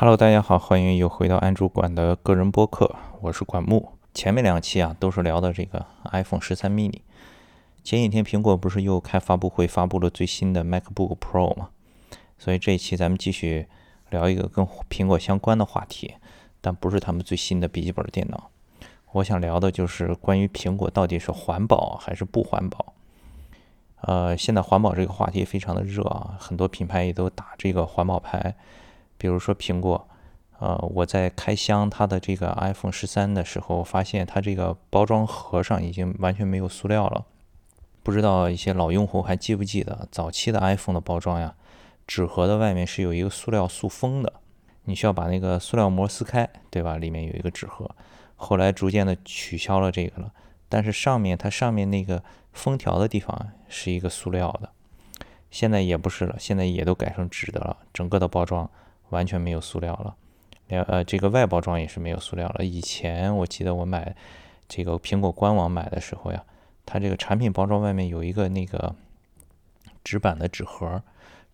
Hello，大家好，欢迎又回到安主管的个人播客，我是管木。前面两期啊都是聊的这个 iPhone 十三 mini。前几天苹果不是又开发布会发布了最新的 MacBook Pro 吗？所以这一期咱们继续聊一个跟苹果相关的话题，但不是他们最新的笔记本电脑。我想聊的就是关于苹果到底是环保还是不环保。呃，现在环保这个话题非常的热啊，很多品牌也都打这个环保牌。比如说苹果，呃，我在开箱它的这个 iPhone 十三的时候，发现它这个包装盒上已经完全没有塑料了。不知道一些老用户还记不记得早期的 iPhone 的包装呀？纸盒的外面是有一个塑料塑封的，你需要把那个塑料膜撕开，对吧？里面有一个纸盒。后来逐渐的取消了这个了，但是上面它上面那个封条的地方是一个塑料的，现在也不是了，现在也都改成纸的了，整个的包装。完全没有塑料了，连呃这个外包装也是没有塑料了。以前我记得我买这个苹果官网买的时候呀，它这个产品包装外面有一个那个纸板的纸盒，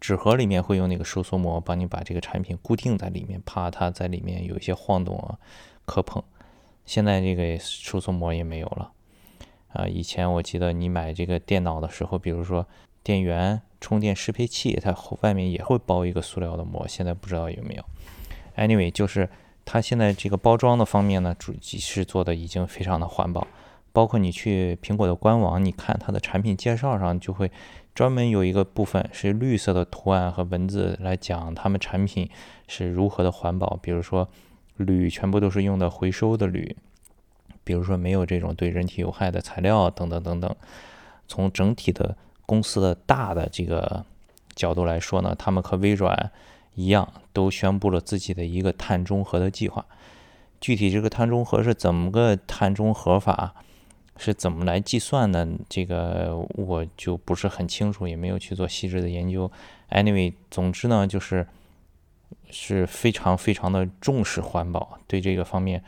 纸盒里面会用那个收缩膜帮你把这个产品固定在里面，怕它在里面有一些晃动啊磕碰。现在这个收缩膜也没有了。啊，以前我记得你买这个电脑的时候，比如说电源。充电适配器，它外面也会包一个塑料的膜，现在不知道有没有。Anyway，就是它现在这个包装的方面呢，主机是做的已经非常的环保。包括你去苹果的官网，你看它的产品介绍上就会专门有一个部分是绿色的图案和文字来讲他们产品是如何的环保。比如说铝全部都是用的回收的铝，比如说没有这种对人体有害的材料等等等等。从整体的公司的大的这个角度来说呢，他们和微软一样，都宣布了自己的一个碳中和的计划。具体这个碳中和是怎么个碳中和法，是怎么来计算的，这个我就不是很清楚，也没有去做细致的研究。Anyway，总之呢，就是是非常非常的重视环保，对这个方面，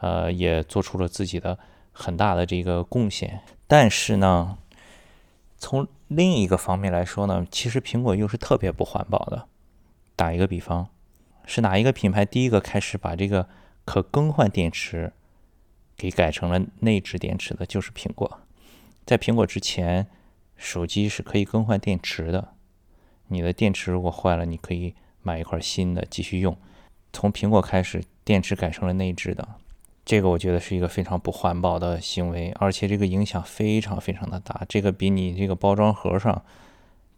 呃，也做出了自己的很大的这个贡献。但是呢，从另一个方面来说呢，其实苹果又是特别不环保的。打一个比方，是哪一个品牌第一个开始把这个可更换电池给改成了内置电池的？就是苹果。在苹果之前，手机是可以更换电池的。你的电池如果坏了，你可以买一块新的继续用。从苹果开始，电池改成了内置的。这个我觉得是一个非常不环保的行为，而且这个影响非常非常的大。这个比你这个包装盒上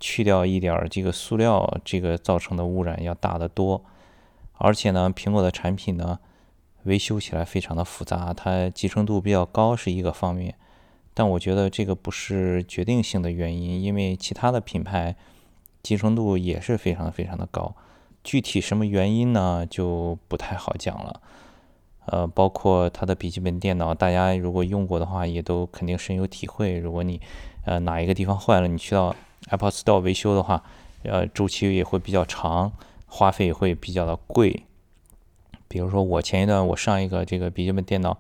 去掉一点这个塑料，这个造成的污染要大得多。而且呢，苹果的产品呢，维修起来非常的复杂，它集成度比较高是一个方面，但我觉得这个不是决定性的原因，因为其他的品牌集成度也是非常非常的高。具体什么原因呢，就不太好讲了。呃，包括它的笔记本电脑，大家如果用过的话，也都肯定深有体会。如果你呃哪一个地方坏了，你去到 Apple Store 维修的话，呃，周期也会比较长，花费也会比较的贵。比如说我前一段我上一个这个笔记本电脑，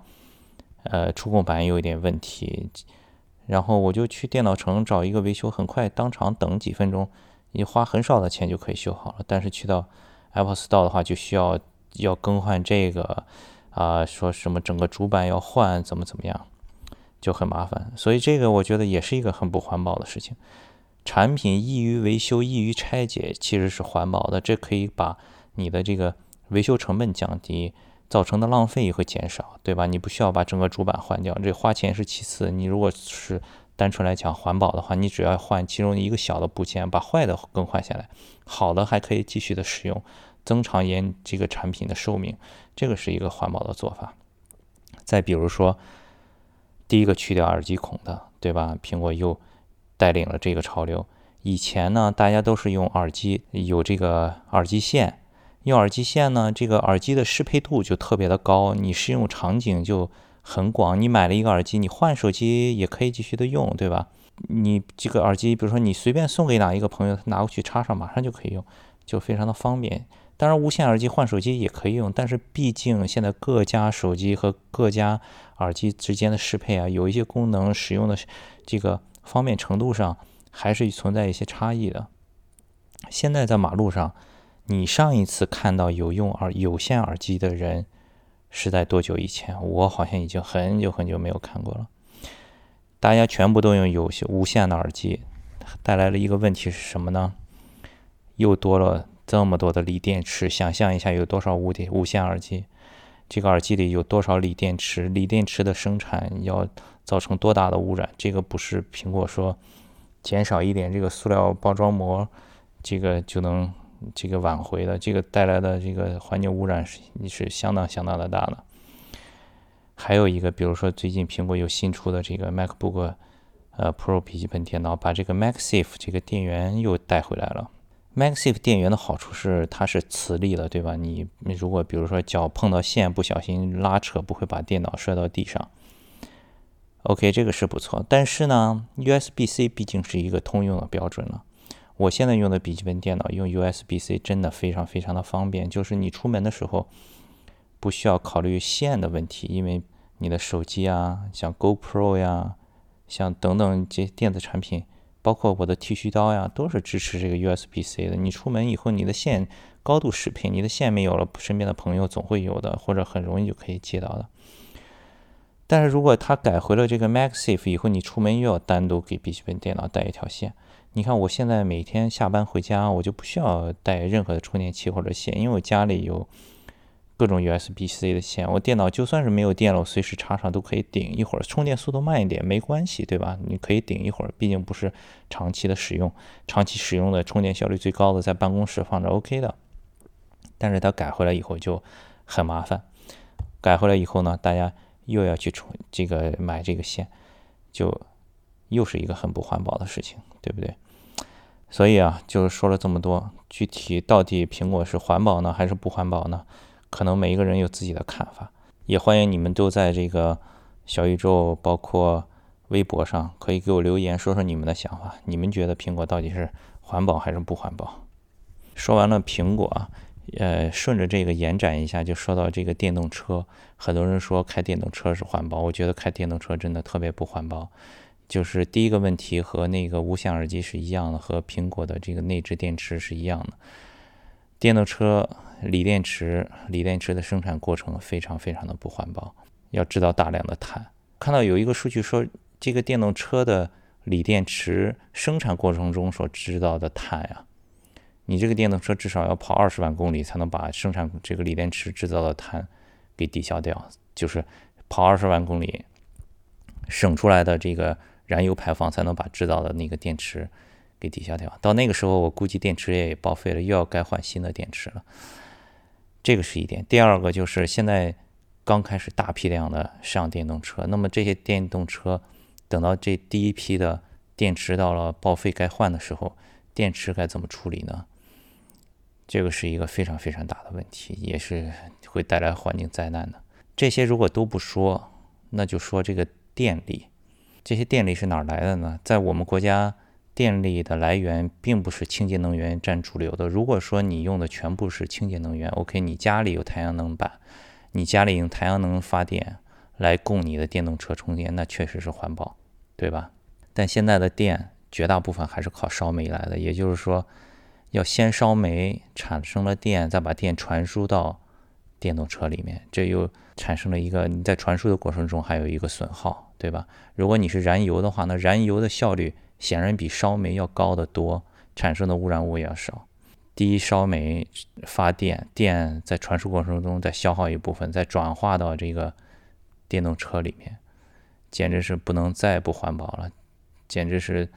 呃，触控板有一点问题，然后我就去电脑城找一个维修，很快当场等几分钟，你花很少的钱就可以修好了。但是去到 Apple Store 的话，就需要要更换这个。啊，说什么整个主板要换，怎么怎么样，就很麻烦。所以这个我觉得也是一个很不环保的事情。产品易于维修、易于拆解，其实是环保的。这可以把你的这个维修成本降低，造成的浪费也会减少，对吧？你不需要把整个主板换掉，这花钱是其次。你如果是单纯来讲环保的话，你只要换其中一个小的部件，把坏的更换下来，好的还可以继续的使用。增长延这个产品的寿命，这个是一个环保的做法。再比如说，第一个去掉耳机孔的，对吧？苹果又带领了这个潮流。以前呢，大家都是用耳机，有这个耳机线，用耳机线呢，这个耳机的适配度就特别的高，你适用场景就很广。你买了一个耳机，你换手机也可以继续的用，对吧？你这个耳机，比如说你随便送给哪一个朋友，他拿过去插上，马上就可以用，就非常的方便。当然，无线耳机换手机也可以用，但是毕竟现在各家手机和各家耳机之间的适配啊，有一些功能使用的这个方便程度上，还是存在一些差异的。现在在马路上，你上一次看到有用耳有线耳机的人是在多久以前？我好像已经很久很久没有看过了。大家全部都用有线无线的耳机，带来了一个问题是什么呢？又多了这么多的锂电池。想象一下，有多少无电无线耳机？这个耳机里有多少锂电池？锂电池的生产要造成多大的污染？这个不是苹果说减少一点这个塑料包装膜，这个就能。这个挽回的，这个带来的这个环境污染是是相当相当的大的。还有一个，比如说最近苹果有新出的这个 MacBook，呃，Pro 笔记本电脑，把这个 MacSafe 这个电源又带回来了。MagSafe 电源的好处是它是磁力的，对吧？你你如果比如说脚碰到线，不小心拉扯，不会把电脑摔到地上。OK，这个是不错。但是呢，USB-C 毕竟是一个通用的标准了。我现在用的笔记本电脑用 USB-C 真的非常非常的方便，就是你出门的时候不需要考虑线的问题，因为你的手机啊，像 GoPro 呀，像等等这些电子产品，包括我的剃须刀呀，都是支持这个 USB-C 的。你出门以后，你的线高度适配，你的线没有了，身边的朋友总会有的，或者很容易就可以接到的。但是如果它改回了这个 MagSafe 以后，你出门又要单独给笔记本电脑带一条线。你看，我现在每天下班回家，我就不需要带任何的充电器或者线，因为我家里有各种 USB-C 的线。我电脑就算是没有电了，我随时插上都可以顶一会儿，充电速度慢一点没关系，对吧？你可以顶一会儿，毕竟不是长期的使用，长期使用的充电效率最高的在办公室放着 OK 的。但是它改回来以后就很麻烦，改回来以后呢，大家又要去充这个买这个线，就。又是一个很不环保的事情，对不对？所以啊，就是说了这么多，具体到底苹果是环保呢，还是不环保呢？可能每一个人有自己的看法。也欢迎你们都在这个小宇宙，包括微博上，可以给我留言，说说你们的想法。你们觉得苹果到底是环保还是不环保？说完了苹果，呃，顺着这个延展一下，就说到这个电动车。很多人说开电动车是环保，我觉得开电动车真的特别不环保。就是第一个问题和那个无线耳机是一样的，和苹果的这个内置电池是一样的。电动车锂电池，锂电池的生产过程非常非常的不环保，要制造大量的碳。看到有一个数据说，这个电动车的锂电池生产过程中所制造的碳呀，你这个电动车至少要跑二十万公里才能把生产这个锂电池制造的碳给抵消掉，就是跑二十万公里省出来的这个。燃油排放才能把制造的那个电池给抵消掉。到那个时候，我估计电池也报废了，又要该换新的电池了。这个是一点。第二个就是现在刚开始大批量的上电动车，那么这些电动车等到这第一批的电池到了报废该换的时候，电池该怎么处理呢？这个是一个非常非常大的问题，也是会带来环境灾难的。这些如果都不说，那就说这个电力。这些电力是哪来的呢？在我们国家，电力的来源并不是清洁能源占主流的。如果说你用的全部是清洁能源，OK，你家里有太阳能板，你家里用太阳能发电来供你的电动车充电，那确实是环保，对吧？但现在的电绝大部分还是靠烧煤来的，也就是说，要先烧煤产生了电，再把电传输到电动车里面，这又产生了一个你在传输的过程中还有一个损耗。对吧？如果你是燃油的话，那燃油的效率显然比烧煤要高得多，产生的污染物也要少。第一，烧煤发电，电在传输过程中再消耗一部分，再转化到这个电动车里面，简直是不能再不环保了，简直是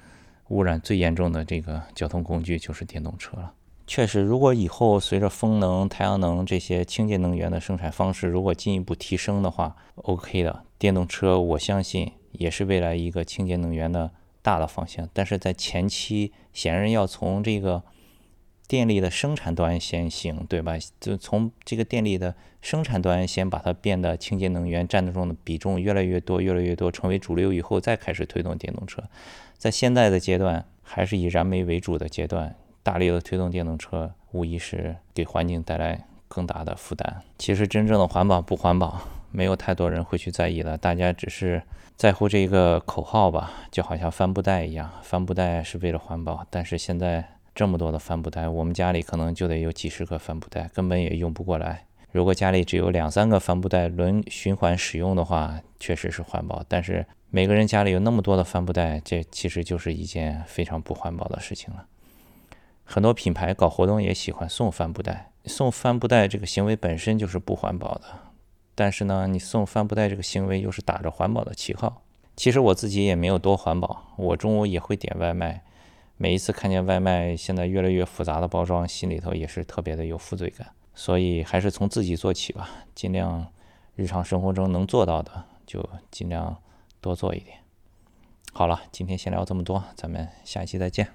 污染最严重的这个交通工具就是电动车了。确实，如果以后随着风能、太阳能这些清洁能源的生产方式如果进一步提升的话，OK 的电动车，我相信也是未来一个清洁能源的大的方向。但是在前期，显然要从这个电力的生产端先行，对吧？就从这个电力的生产端先把它变得清洁能源占的中的比重越来越多、越来越多，成为主流以后，再开始推动电动车。在现在的阶段，还是以燃煤为主的阶段。大力的推动电动车，无疑是给环境带来更大的负担。其实，真正的环保不环保，没有太多人会去在意了。大家只是在乎这个口号吧，就好像帆布袋一样，帆布袋是为了环保。但是现在这么多的帆布袋，我们家里可能就得有几十个帆布袋，根本也用不过来。如果家里只有两三个帆布袋轮循环使用的话，确实是环保。但是每个人家里有那么多的帆布袋，这其实就是一件非常不环保的事情了。很多品牌搞活动也喜欢送帆布袋，送帆布袋这个行为本身就是不环保的。但是呢，你送帆布袋这个行为又是打着环保的旗号。其实我自己也没有多环保，我中午也会点外卖。每一次看见外卖现在越来越复杂的包装，心里头也是特别的有负罪感。所以还是从自己做起吧，尽量日常生活中能做到的就尽量多做一点。好了，今天先聊这么多，咱们下一期再见。